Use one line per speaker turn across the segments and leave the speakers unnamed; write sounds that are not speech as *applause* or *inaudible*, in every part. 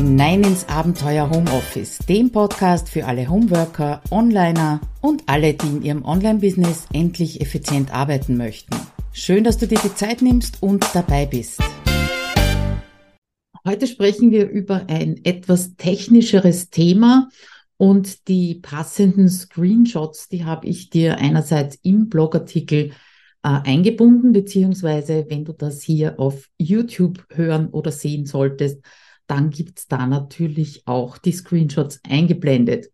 hinein ins Abenteuer Homeoffice, dem Podcast für alle Homeworker, Onliner und alle, die in ihrem Online-Business endlich effizient arbeiten möchten. Schön, dass du dir die Zeit nimmst und dabei bist. Heute sprechen wir über ein etwas technischeres Thema und die passenden Screenshots, die habe ich dir einerseits im Blogartikel äh, eingebunden, beziehungsweise wenn du das hier auf YouTube hören oder sehen solltest, dann gibt's da natürlich auch die Screenshots eingeblendet.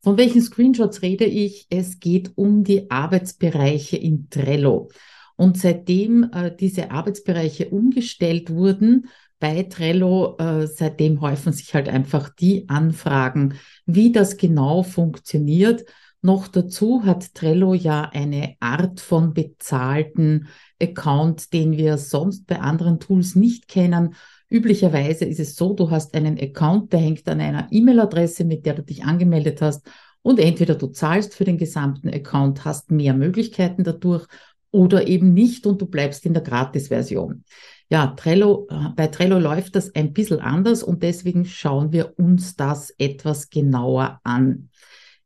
Von welchen Screenshots rede ich? Es geht um die Arbeitsbereiche in Trello. Und seitdem äh, diese Arbeitsbereiche umgestellt wurden bei Trello, äh, seitdem häufen sich halt einfach die Anfragen, wie das genau funktioniert. Noch dazu hat Trello ja eine Art von bezahlten Account, den wir sonst bei anderen Tools nicht kennen. Üblicherweise ist es so, du hast einen Account, der hängt an einer E-Mail-Adresse, mit der du dich angemeldet hast. Und entweder du zahlst für den gesamten Account, hast mehr Möglichkeiten dadurch oder eben nicht und du bleibst in der Gratis-Version. Ja, Trello, äh, bei Trello läuft das ein bisschen anders und deswegen schauen wir uns das etwas genauer an.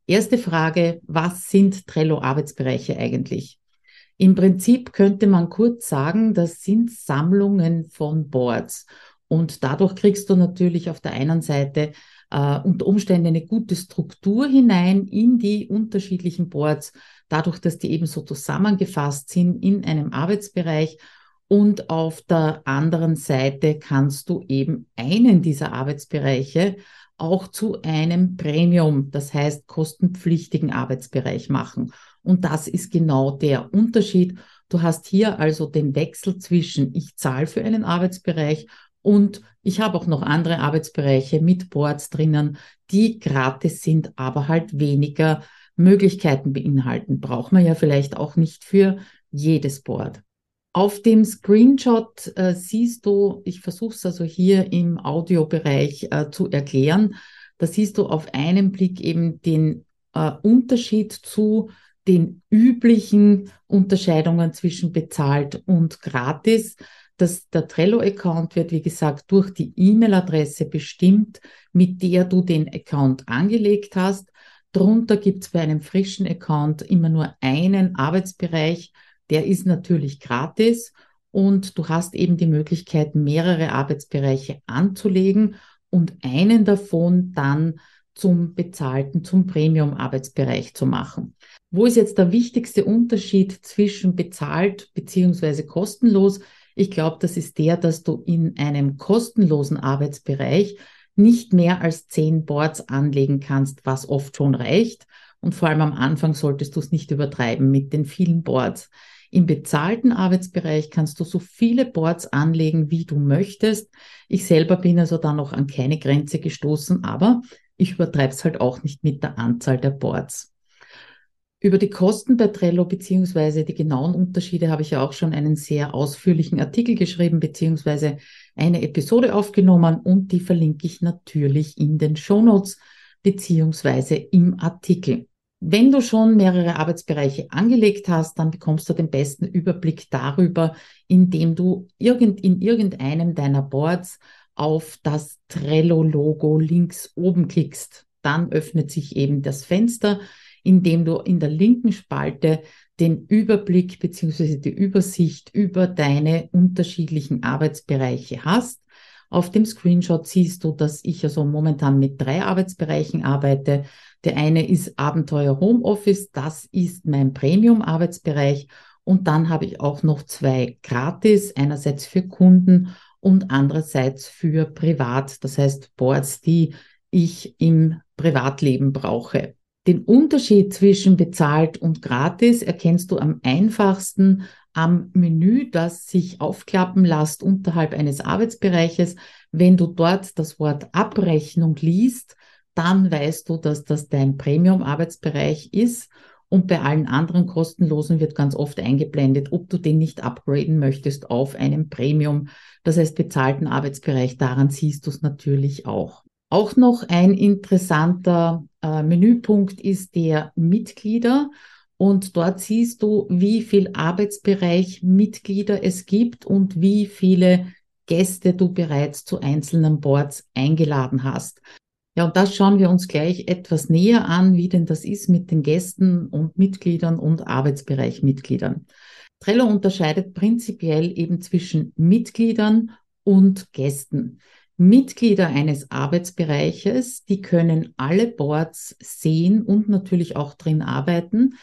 Erste Frage, was sind Trello-Arbeitsbereiche eigentlich? Im Prinzip könnte man kurz sagen, das sind Sammlungen von Boards. Und dadurch kriegst du natürlich auf der einen Seite äh, unter Umständen eine gute Struktur hinein in die unterschiedlichen Boards, dadurch, dass die eben so zusammengefasst sind in einem Arbeitsbereich. Und auf der anderen Seite kannst du eben einen dieser Arbeitsbereiche auch zu einem Premium, das heißt kostenpflichtigen Arbeitsbereich machen. Und das ist genau der Unterschied. Du hast hier also den Wechsel zwischen ich zahle für einen Arbeitsbereich und ich habe auch noch andere Arbeitsbereiche mit Boards drinnen, die gratis sind, aber halt weniger Möglichkeiten beinhalten. Braucht man ja vielleicht auch nicht für jedes Board. Auf dem Screenshot äh, siehst du, ich versuche es also hier im Audiobereich äh, zu erklären, da siehst du auf einen Blick eben den äh, Unterschied zu den üblichen Unterscheidungen zwischen bezahlt und gratis dass der Trello-Account wird, wie gesagt, durch die E-Mail-Adresse bestimmt, mit der du den Account angelegt hast. Drunter gibt es bei einem frischen Account immer nur einen Arbeitsbereich, der ist natürlich gratis und du hast eben die Möglichkeit, mehrere Arbeitsbereiche anzulegen und einen davon dann zum bezahlten, zum Premium-Arbeitsbereich zu machen. Wo ist jetzt der wichtigste Unterschied zwischen bezahlt beziehungsweise kostenlos? Ich glaube, das ist der, dass du in einem kostenlosen Arbeitsbereich nicht mehr als zehn Boards anlegen kannst, was oft schon reicht. Und vor allem am Anfang solltest du es nicht übertreiben mit den vielen Boards. Im bezahlten Arbeitsbereich kannst du so viele Boards anlegen, wie du möchtest. Ich selber bin also da noch an keine Grenze gestoßen, aber ich übertreibe es halt auch nicht mit der Anzahl der Boards. Über die Kosten bei Trello beziehungsweise die genauen Unterschiede habe ich ja auch schon einen sehr ausführlichen Artikel geschrieben beziehungsweise eine Episode aufgenommen und die verlinke ich natürlich in den Shownotes beziehungsweise im Artikel. Wenn du schon mehrere Arbeitsbereiche angelegt hast, dann bekommst du den besten Überblick darüber, indem du irgend, in irgendeinem deiner Boards auf das Trello-Logo links oben klickst. Dann öffnet sich eben das Fenster, indem du in der linken Spalte den Überblick beziehungsweise die Übersicht über deine unterschiedlichen Arbeitsbereiche hast. Auf dem Screenshot siehst du, dass ich also momentan mit drei Arbeitsbereichen arbeite. Der eine ist Abenteuer Homeoffice, das ist mein Premium-Arbeitsbereich. Und dann habe ich auch noch zwei gratis, einerseits für Kunden und andererseits für privat, das heißt Boards, die ich im Privatleben brauche. Den Unterschied zwischen bezahlt und gratis erkennst du am einfachsten am Menü, das sich aufklappen lässt unterhalb eines Arbeitsbereiches. Wenn du dort das Wort Abrechnung liest, dann weißt du, dass das dein Premium-Arbeitsbereich ist. Und bei allen anderen kostenlosen wird ganz oft eingeblendet, ob du den nicht upgraden möchtest auf einen Premium, das heißt bezahlten Arbeitsbereich. Daran siehst du es natürlich auch. Auch noch ein interessanter äh, Menüpunkt ist der Mitglieder. Und dort siehst du, wie viel Arbeitsbereich Mitglieder es gibt und wie viele Gäste du bereits zu einzelnen Boards eingeladen hast. Ja, und das schauen wir uns gleich etwas näher an, wie denn das ist mit den Gästen und Mitgliedern und Arbeitsbereichmitgliedern. Trello unterscheidet prinzipiell eben zwischen Mitgliedern und Gästen. Mitglieder eines Arbeitsbereiches, die können alle Boards sehen und natürlich auch drin arbeiten,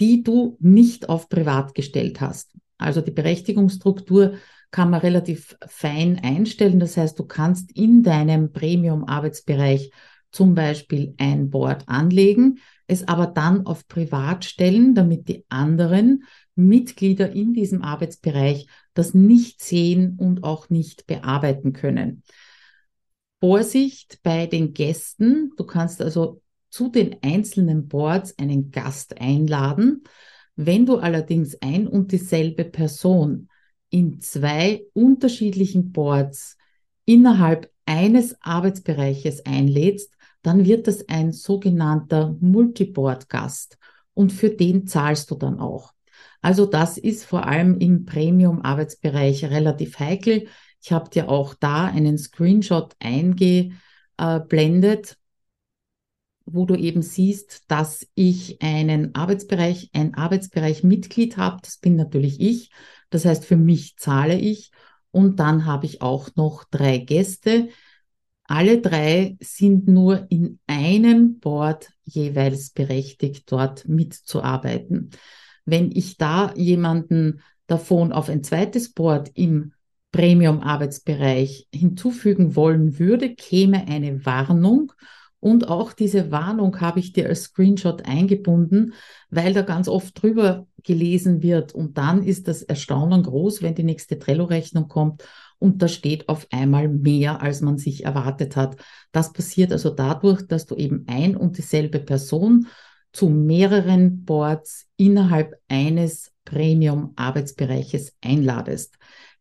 die du nicht auf privat gestellt hast. Also die Berechtigungsstruktur kann man relativ fein einstellen. Das heißt, du kannst in deinem Premium-Arbeitsbereich zum Beispiel ein Board anlegen, es aber dann auf privat stellen, damit die anderen Mitglieder in diesem Arbeitsbereich das nicht sehen und auch nicht bearbeiten können. Vorsicht bei den Gästen. Du kannst also zu den einzelnen Boards einen Gast einladen. Wenn du allerdings ein und dieselbe Person in zwei unterschiedlichen Boards innerhalb eines Arbeitsbereiches einlädst, dann wird das ein sogenannter Multiboard-Gast und für den zahlst du dann auch. Also das ist vor allem im Premium-Arbeitsbereich relativ heikel. Ich habe dir auch da einen Screenshot eingeblendet, wo du eben siehst, dass ich einen Arbeitsbereich, ein Arbeitsbereich Mitglied habe. Das bin natürlich ich. Das heißt, für mich zahle ich. Und dann habe ich auch noch drei Gäste. Alle drei sind nur in einem Board jeweils berechtigt, dort mitzuarbeiten. Wenn ich da jemanden davon auf ein zweites Board im Premium-Arbeitsbereich hinzufügen wollen würde, käme eine Warnung und auch diese Warnung habe ich dir als Screenshot eingebunden, weil da ganz oft drüber gelesen wird. Und dann ist das Erstaunen groß, wenn die nächste Trello-Rechnung kommt und da steht auf einmal mehr, als man sich erwartet hat. Das passiert also dadurch, dass du eben ein und dieselbe Person zu mehreren Boards innerhalb eines Premium-Arbeitsbereiches einladest.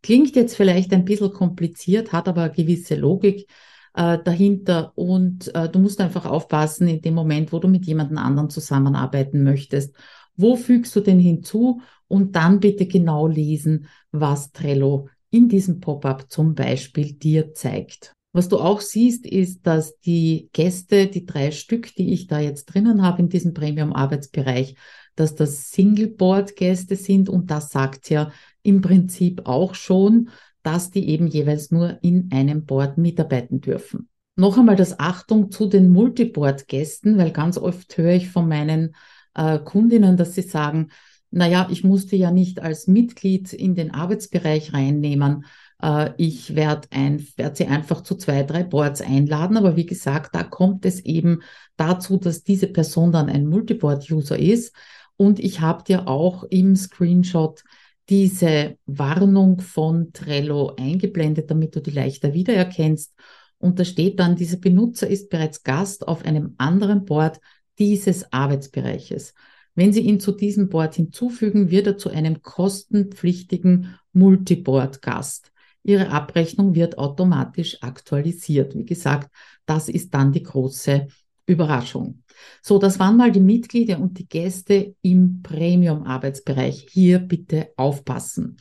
Klingt jetzt vielleicht ein bisschen kompliziert, hat aber eine gewisse Logik äh, dahinter und äh, du musst einfach aufpassen in dem Moment, wo du mit jemandem anderen zusammenarbeiten möchtest. Wo fügst du den hinzu? Und dann bitte genau lesen, was Trello in diesem Pop-up zum Beispiel dir zeigt. Was du auch siehst, ist, dass die Gäste, die drei Stück, die ich da jetzt drinnen habe in diesem Premium-Arbeitsbereich, dass das Single-Board-Gäste sind und das sagt ja im Prinzip auch schon, dass die eben jeweils nur in einem Board mitarbeiten dürfen. Noch einmal das Achtung zu den Multiboard-Gästen, weil ganz oft höre ich von meinen äh, Kundinnen, dass sie sagen, naja, ich musste ja nicht als Mitglied in den Arbeitsbereich reinnehmen. Äh, ich werde ein, werd sie einfach zu zwei, drei Boards einladen. Aber wie gesagt, da kommt es eben dazu, dass diese Person dann ein Multiboard-User ist. Und ich habe dir auch im Screenshot diese Warnung von Trello eingeblendet, damit du die leichter wiedererkennst. Und da steht dann, dieser Benutzer ist bereits Gast auf einem anderen Board dieses Arbeitsbereiches. Wenn Sie ihn zu diesem Board hinzufügen, wird er zu einem kostenpflichtigen Multiboard-Gast. Ihre Abrechnung wird automatisch aktualisiert. Wie gesagt, das ist dann die große Überraschung. So, das waren mal die Mitglieder und die Gäste im Premium-Arbeitsbereich. Hier bitte aufpassen.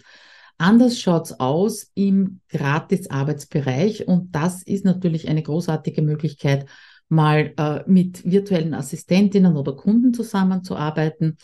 Anders schaut's aus im Gratis-Arbeitsbereich und das ist natürlich eine großartige Möglichkeit, mal äh, mit virtuellen Assistentinnen oder Kunden zusammenzuarbeiten.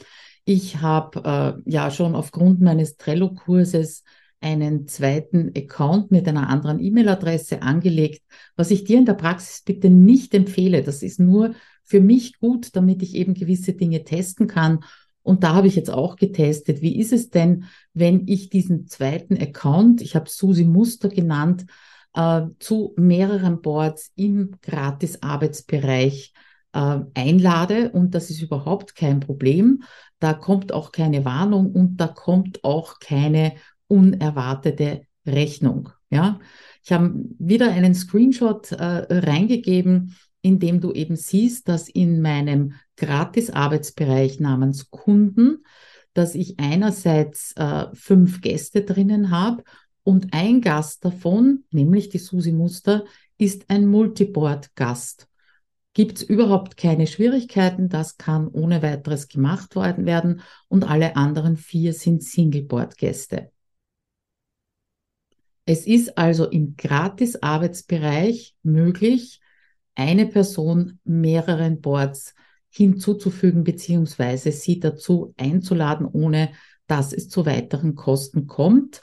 Ich habe äh, ja schon aufgrund meines Trello-Kurses einen zweiten Account mit einer anderen E-Mail-Adresse angelegt, was ich dir in der Praxis bitte nicht empfehle. Das ist nur für mich gut, damit ich eben gewisse Dinge testen kann. Und da habe ich jetzt auch getestet, wie ist es denn, wenn ich diesen zweiten Account, ich habe Susi Muster genannt, äh, zu mehreren Boards im Gratis-Arbeitsbereich äh, einlade und das ist überhaupt kein Problem. Da kommt auch keine Warnung und da kommt auch keine unerwartete Rechnung. Ja, ich habe wieder einen Screenshot äh, reingegeben, in dem du eben siehst, dass in meinem Gratis-Arbeitsbereich namens Kunden, dass ich einerseits äh, fünf Gäste drinnen habe und ein Gast davon, nämlich die Susi Muster, ist ein Multiboard-Gast. Gibt es überhaupt keine Schwierigkeiten, das kann ohne weiteres gemacht werden und alle anderen vier sind Singleboard-Gäste. Es ist also im Gratis-Arbeitsbereich möglich, eine Person mehreren Boards hinzuzufügen beziehungsweise sie dazu einzuladen, ohne dass es zu weiteren Kosten kommt.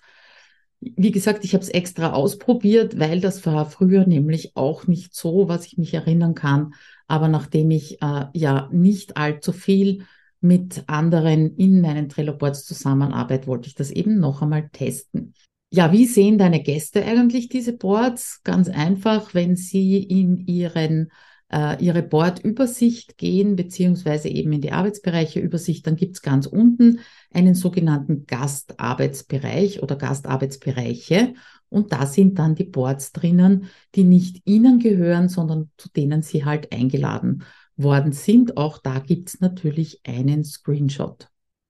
Wie gesagt, ich habe es extra ausprobiert, weil das war früher nämlich auch nicht so, was ich mich erinnern kann. Aber nachdem ich äh, ja nicht allzu viel mit anderen in meinen Trello-Boards zusammenarbeite, wollte ich das eben noch einmal testen. Ja, wie sehen deine Gäste eigentlich diese Boards? Ganz einfach, wenn sie in ihren äh, ihre Bordübersicht gehen, beziehungsweise eben in die Arbeitsbereiche Übersicht, dann gibt's ganz unten einen sogenannten Gastarbeitsbereich oder Gastarbeitsbereiche. Und da sind dann die Boards drinnen, die nicht Ihnen gehören, sondern zu denen Sie halt eingeladen worden sind. Auch da gibt's natürlich einen Screenshot.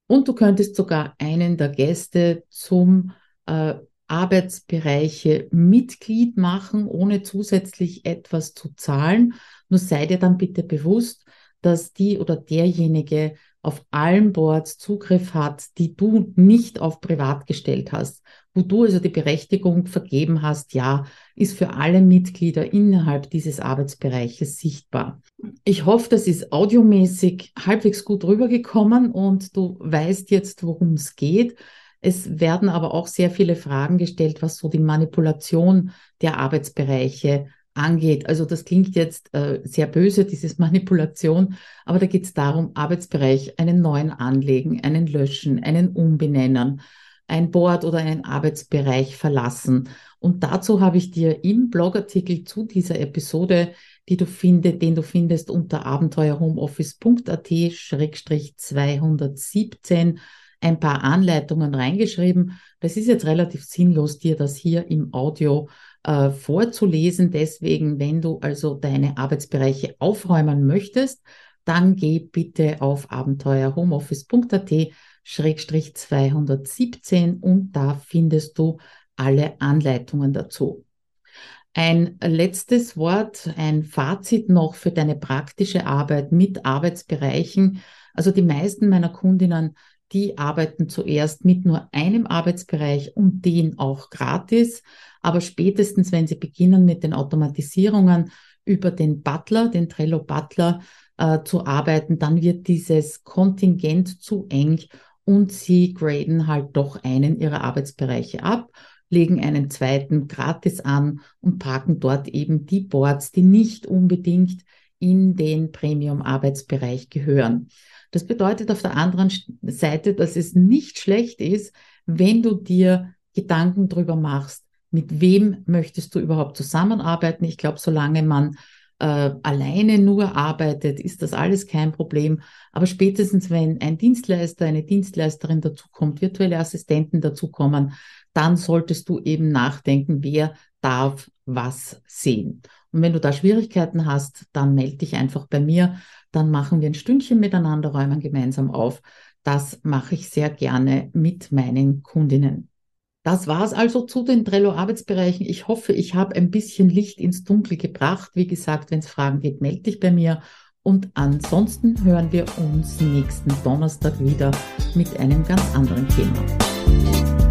Und du könntest sogar einen der Gäste zum äh, Arbeitsbereiche Mitglied machen, ohne zusätzlich etwas zu zahlen. Nur sei dir dann bitte bewusst, dass die oder derjenige auf allen Boards Zugriff hat, die du nicht auf privat gestellt hast, wo du also die Berechtigung vergeben hast, ja, ist für alle Mitglieder innerhalb dieses Arbeitsbereiches sichtbar. Ich hoffe, das ist audiomäßig halbwegs gut rübergekommen und du weißt jetzt, worum es geht. Es werden aber auch sehr viele Fragen gestellt, was so die Manipulation der Arbeitsbereiche angeht. Also das klingt jetzt äh, sehr böse, dieses *laughs* Manipulation, aber da geht es darum, Arbeitsbereich einen neuen anlegen, einen löschen, einen umbenennen, ein Board oder einen Arbeitsbereich verlassen. Und dazu habe ich dir im Blogartikel zu dieser Episode, die du findest, den du findest unter abenteuerhomeoffice.at-217 ein paar Anleitungen reingeschrieben. Das ist jetzt relativ sinnlos, dir das hier im Audio äh, vorzulesen. Deswegen, wenn du also deine Arbeitsbereiche aufräumen möchtest, dann geh bitte auf abenteuerhomeoffice.at Schrägstrich 217 und da findest du alle Anleitungen dazu. Ein letztes Wort, ein Fazit noch für deine praktische Arbeit mit Arbeitsbereichen. Also die meisten meiner Kundinnen die arbeiten zuerst mit nur einem Arbeitsbereich und den auch gratis. Aber spätestens, wenn sie beginnen mit den Automatisierungen über den Butler, den Trello Butler äh, zu arbeiten, dann wird dieses Kontingent zu eng und sie graden halt doch einen ihrer Arbeitsbereiche ab, legen einen zweiten gratis an und parken dort eben die Boards, die nicht unbedingt in den Premium-Arbeitsbereich gehören. Das bedeutet auf der anderen Seite, dass es nicht schlecht ist, wenn du dir Gedanken darüber machst, mit wem möchtest du überhaupt zusammenarbeiten. Ich glaube, solange man äh, alleine nur arbeitet, ist das alles kein Problem. Aber spätestens, wenn ein Dienstleister, eine Dienstleisterin dazukommt, virtuelle Assistenten dazukommen, dann solltest du eben nachdenken, wer darf was sehen. Und wenn du da Schwierigkeiten hast, dann melde dich einfach bei mir. Dann machen wir ein Stündchen miteinander, räumen gemeinsam auf. Das mache ich sehr gerne mit meinen Kundinnen. Das war es also zu den Trello-Arbeitsbereichen. Ich hoffe, ich habe ein bisschen Licht ins Dunkel gebracht. Wie gesagt, wenn es Fragen gibt, melde dich bei mir. Und ansonsten hören wir uns nächsten Donnerstag wieder mit einem ganz anderen Thema.